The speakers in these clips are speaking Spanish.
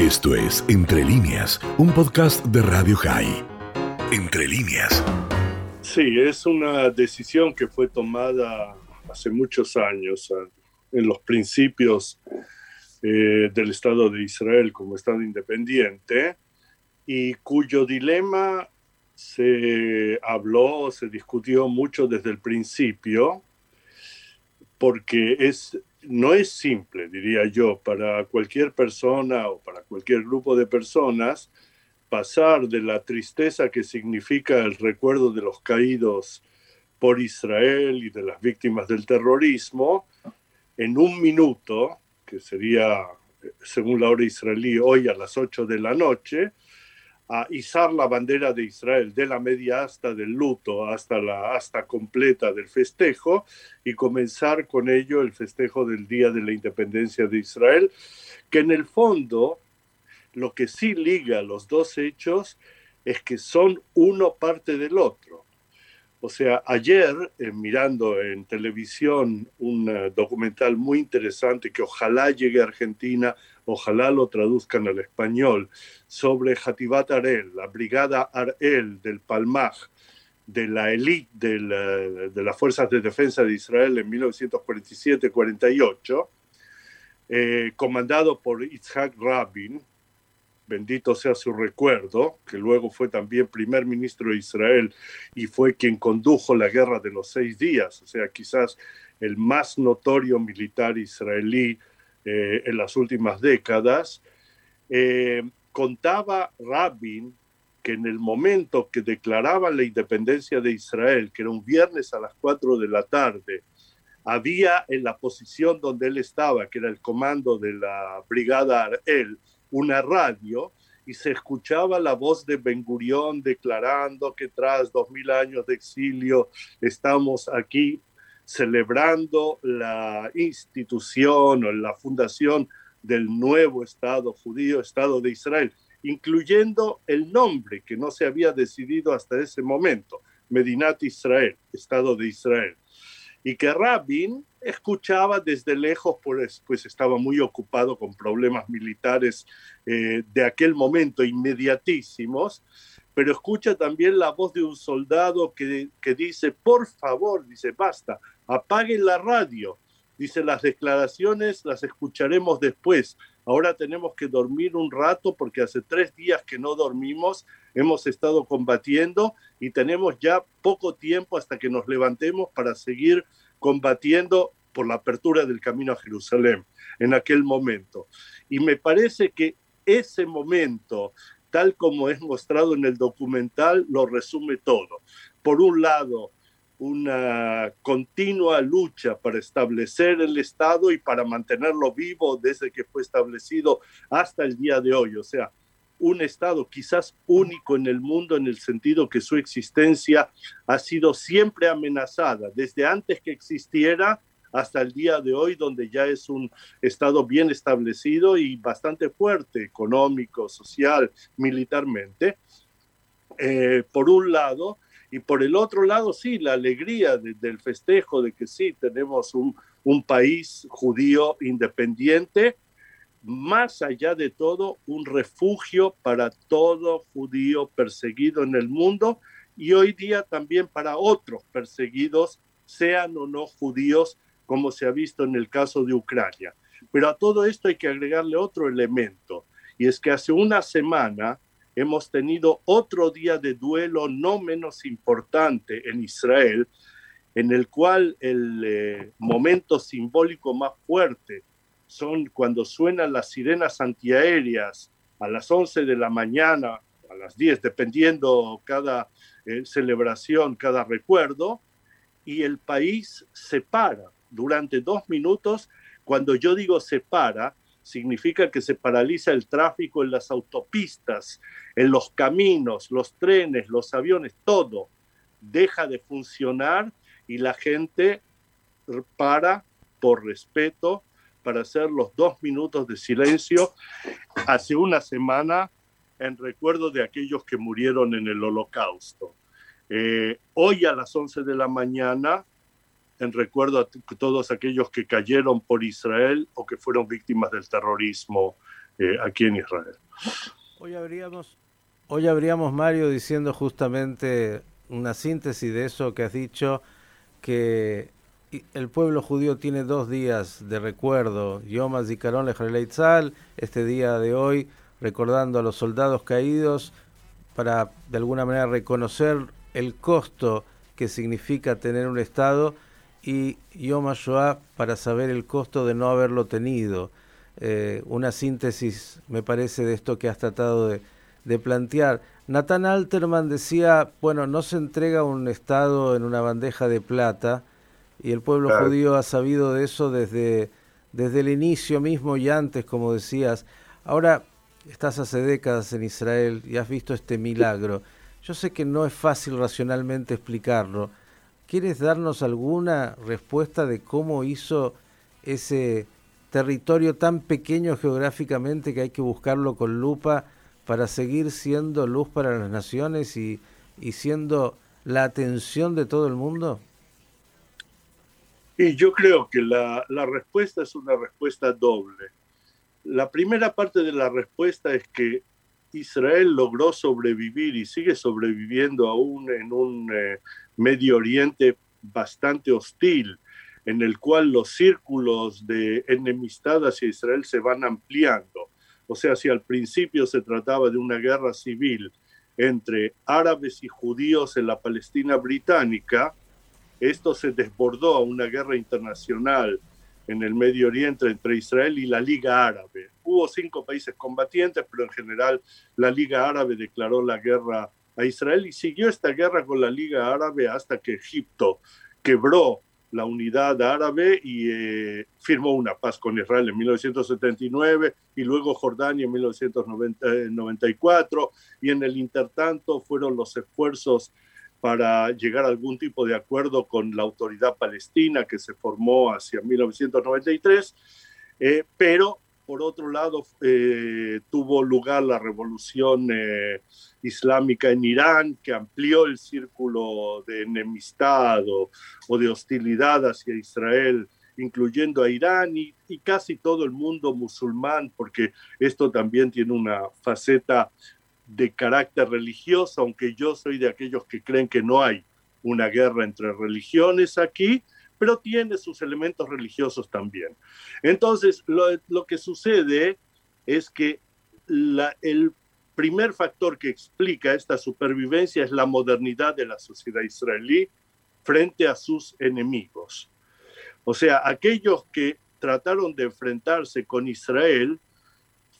Esto es Entre líneas, un podcast de Radio High. Entre líneas. Sí, es una decisión que fue tomada hace muchos años, en los principios eh, del Estado de Israel como Estado independiente, y cuyo dilema se habló, se discutió mucho desde el principio, porque es, no es simple, diría yo, para cualquier persona o para cualquier grupo de personas pasar de la tristeza que significa el recuerdo de los caídos por Israel y de las víctimas del terrorismo en un minuto, que sería, según la hora israelí, hoy a las 8 de la noche, a izar la bandera de Israel de la media asta del luto hasta la asta completa del festejo y comenzar con ello el festejo del Día de la Independencia de Israel, que en el fondo lo que sí liga los dos hechos es que son uno parte del otro. O sea, ayer, eh, mirando en televisión un eh, documental muy interesante que ojalá llegue a Argentina, ojalá lo traduzcan al español, sobre Hatibat Arel, la brigada Arel del Palmaj, de la élite de, de, las Fuerzas de Defensa de Israel en 1947-48, eh, comandado por Itzhak Rabin, bendito sea su recuerdo, que luego fue también primer ministro de Israel y fue quien condujo la guerra de los seis días, o sea, quizás el más notorio militar israelí eh, en las últimas décadas, eh, contaba Rabin que en el momento que declaraban la independencia de Israel, que era un viernes a las cuatro de la tarde, había en la posición donde él estaba, que era el comando de la brigada Arel, una radio y se escuchaba la voz de Ben Gurión declarando que tras dos mil años de exilio estamos aquí celebrando la institución o la fundación del nuevo Estado judío, Estado de Israel, incluyendo el nombre que no se había decidido hasta ese momento, Medinat Israel, Estado de Israel. Y que Rabin escuchaba desde lejos, pues, pues estaba muy ocupado con problemas militares eh, de aquel momento inmediatísimos, pero escucha también la voz de un soldado que, que dice, por favor, dice, basta, apaguen la radio, dice, las declaraciones las escucharemos después, ahora tenemos que dormir un rato porque hace tres días que no dormimos, hemos estado combatiendo y tenemos ya poco tiempo hasta que nos levantemos para seguir combatiendo por la apertura del camino a Jerusalén en aquel momento. Y me parece que ese momento, tal como es mostrado en el documental, lo resume todo. Por un lado, una continua lucha para establecer el Estado y para mantenerlo vivo desde que fue establecido hasta el día de hoy. O sea, un Estado quizás único en el mundo en el sentido que su existencia ha sido siempre amenazada, desde antes que existiera hasta el día de hoy, donde ya es un Estado bien establecido y bastante fuerte, económico, social, militarmente, eh, por un lado, y por el otro lado, sí, la alegría del festejo de que sí, tenemos un, un país judío independiente, más allá de todo, un refugio para todo judío perseguido en el mundo y hoy día también para otros perseguidos, sean o no judíos, como se ha visto en el caso de Ucrania. Pero a todo esto hay que agregarle otro elemento, y es que hace una semana hemos tenido otro día de duelo no menos importante en Israel, en el cual el eh, momento simbólico más fuerte son cuando suenan las sirenas antiaéreas a las 11 de la mañana, a las 10, dependiendo cada eh, celebración, cada recuerdo, y el país se para durante dos minutos. Cuando yo digo se para, significa que se paraliza el tráfico en las autopistas, en los caminos, los trenes, los aviones, todo deja de funcionar y la gente para por respeto para hacer los dos minutos de silencio hace una semana en recuerdo de aquellos que murieron en el holocausto. Eh, hoy a las 11 de la mañana, en recuerdo a todos aquellos que cayeron por Israel o que fueron víctimas del terrorismo eh, aquí en Israel. Hoy habríamos, hoy habríamos, Mario, diciendo justamente una síntesis de eso que has dicho, que el pueblo judío tiene dos días de recuerdo, Yom HaZikaron Lejaleitzal, este día de hoy, recordando a los soldados caídos, para de alguna manera reconocer el costo que significa tener un Estado y Yom HaShoah para saber el costo de no haberlo tenido. Eh, una síntesis, me parece, de esto que has tratado de, de plantear. Nathan Alterman decía, bueno, no se entrega un Estado en una bandeja de plata, y el pueblo judío ha sabido de eso desde, desde el inicio mismo y antes, como decías. Ahora estás hace décadas en Israel y has visto este milagro. Yo sé que no es fácil racionalmente explicarlo. ¿Quieres darnos alguna respuesta de cómo hizo ese territorio tan pequeño geográficamente que hay que buscarlo con lupa para seguir siendo luz para las naciones y, y siendo la atención de todo el mundo? Y yo creo que la, la, respuesta es una respuesta doble. La primera parte de la respuesta es que Israel logró sobrevivir y sigue sobreviviendo aún en un eh, Medio Oriente bastante hostil, en el cual los círculos de enemistad hacia Israel se van ampliando. O sea, si al principio se trataba de una guerra civil entre árabes y judíos en la Palestina británica, esto se desbordó a una guerra internacional en el Medio Oriente entre Israel y la Liga Árabe. Hubo cinco países combatientes, pero en general la Liga Árabe declaró la guerra a Israel y siguió esta guerra con la Liga Árabe hasta que Egipto quebró la unidad árabe y eh, firmó una paz con Israel en 1979 y luego Jordania en 1994 y en el intertanto fueron los esfuerzos para llegar a algún tipo de acuerdo con la autoridad palestina que se formó hacia 1993, eh, pero por otro lado eh, tuvo lugar la revolución eh, islámica en Irán que amplió el círculo de enemistad o, de hostilidad hacia Israel incluyendo a Irán y, y, casi todo el mundo musulmán, porque esto también tiene una faceta de carácter religioso, aunque yo soy de aquellos que creen que no hay una guerra entre religiones aquí, pero tiene sus elementos religiosos también. Entonces, lo, que sucede es que el primer factor que explica esta supervivencia es la modernidad de la sociedad israelí frente a sus enemigos. O sea, aquellos que trataron de enfrentarse con Israel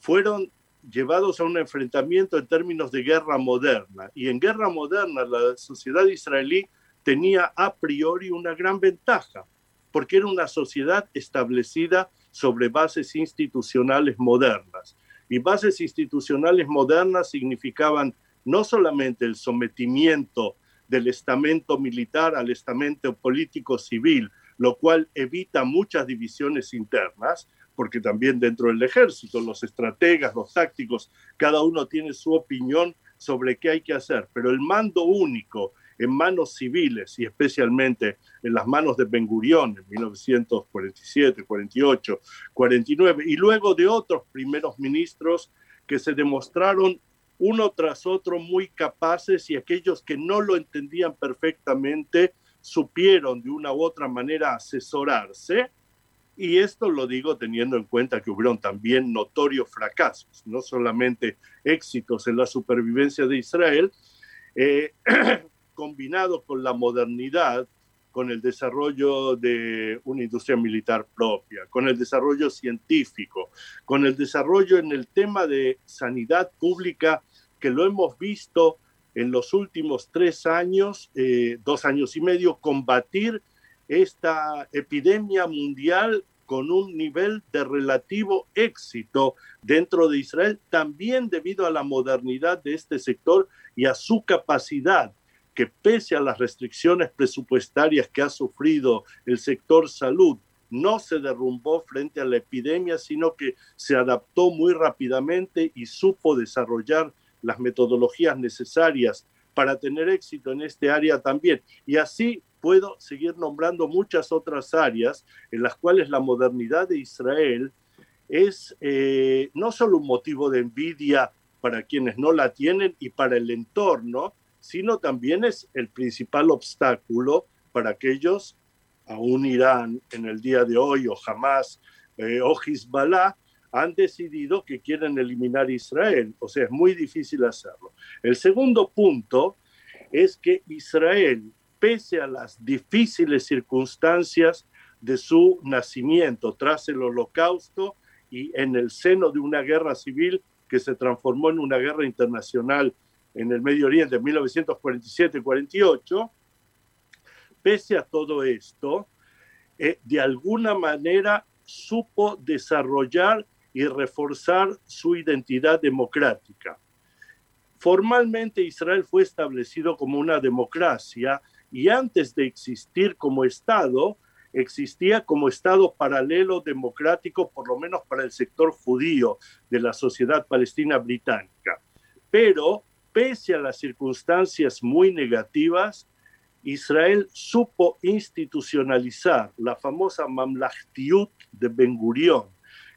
fueron llevados a un enfrentamiento en términos de guerra moderna. Y en guerra moderna la sociedad israelí tenía a priori una gran ventaja, porque era una sociedad establecida sobre bases institucionales modernas. Y bases institucionales modernas significaban no solamente el sometimiento del estamento militar al estamento político civil, lo cual evita muchas divisiones internas, porque también dentro del ejército, los estrategas, los tácticos, cada uno tiene su opinión sobre qué hay que hacer, pero el mando único en manos civiles y especialmente en las manos de Ben Gurión en 1947, 48, 49 y luego de otros primeros ministros que se demostraron uno tras otro muy capaces y aquellos que no lo entendían perfectamente supieron de una u otra manera asesorarse y esto lo digo teniendo en cuenta que hubieron también notorios fracasos, no solamente éxitos en la supervivencia de Israel, eh, combinados con la modernidad, con el desarrollo de una industria militar propia, con el desarrollo científico, con el desarrollo en el tema de sanidad pública, que lo hemos visto en los últimos tres años, eh, dos años y medio, combatir esta epidemia mundial con un nivel de relativo éxito dentro de Israel, también debido a la modernidad de este sector y a su capacidad que pese a las restricciones presupuestarias que ha sufrido el sector salud, no se derrumbó frente a la epidemia, sino que se adaptó muy rápidamente y supo desarrollar las metodologías necesarias para tener éxito en este área también. Y así puedo seguir nombrando muchas otras áreas en las cuales la modernidad de Israel es eh, no solo un motivo de envidia para quienes no la tienen y para el entorno, sino también es el principal obstáculo para aquellos, aún Irán en el día de hoy o jamás, eh, o Hezbollah, han decidido que quieren eliminar Israel. O sea, es muy difícil hacerlo. El segundo punto es que Israel, pese a las difíciles circunstancias de su nacimiento tras el holocausto y en el seno de una guerra civil que se transformó en una guerra internacional en el Medio Oriente en 1947-48, pese a todo esto, eh, de alguna manera supo desarrollar y reforzar su identidad democrática. Formalmente Israel fue establecido como una democracia y antes de existir como Estado, existía como Estado paralelo democrático, por lo menos para el sector judío de la sociedad palestina británica. Pero, pese a las circunstancias muy negativas, Israel supo institucionalizar la famosa Mamlachtiut de Ben Gurion,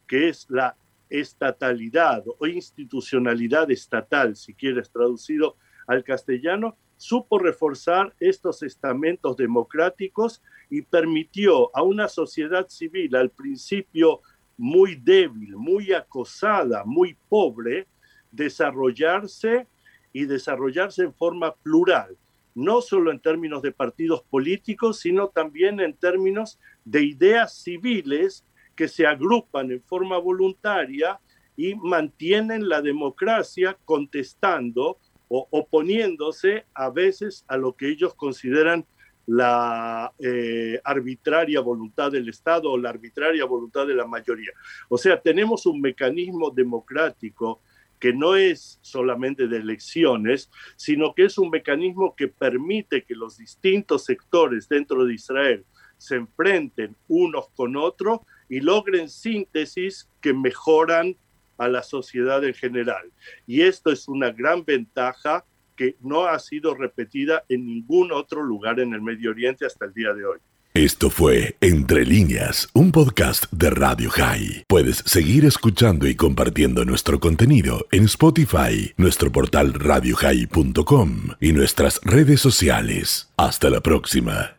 que es la estatalidad o institucionalidad estatal, si quieres traducido al castellano, supo reforzar estos estamentos democráticos y permitió a una sociedad civil al principio muy débil, muy acosada, muy pobre, desarrollarse y desarrollarse en forma plural, no solo en términos de partidos políticos, sino también en términos de ideas civiles que se agrupan en forma voluntaria y mantienen la democracia contestando o oponiéndose a veces a lo que ellos consideran la eh, arbitraria voluntad del Estado o la arbitraria voluntad de la mayoría. O sea, tenemos un mecanismo democrático que no es solamente de elecciones, sino que es un mecanismo que permite que los distintos sectores dentro de Israel se enfrenten unos con otros y logren síntesis que mejoran a la sociedad en general. Y esto es una gran ventaja que no ha sido repetida en ningún otro lugar en el Medio Oriente hasta el día de hoy. Esto fue Entre líneas, un podcast de Radio High. Puedes seguir escuchando y compartiendo nuestro contenido en Spotify, nuestro portal radiohigh.com y nuestras redes sociales. Hasta la próxima.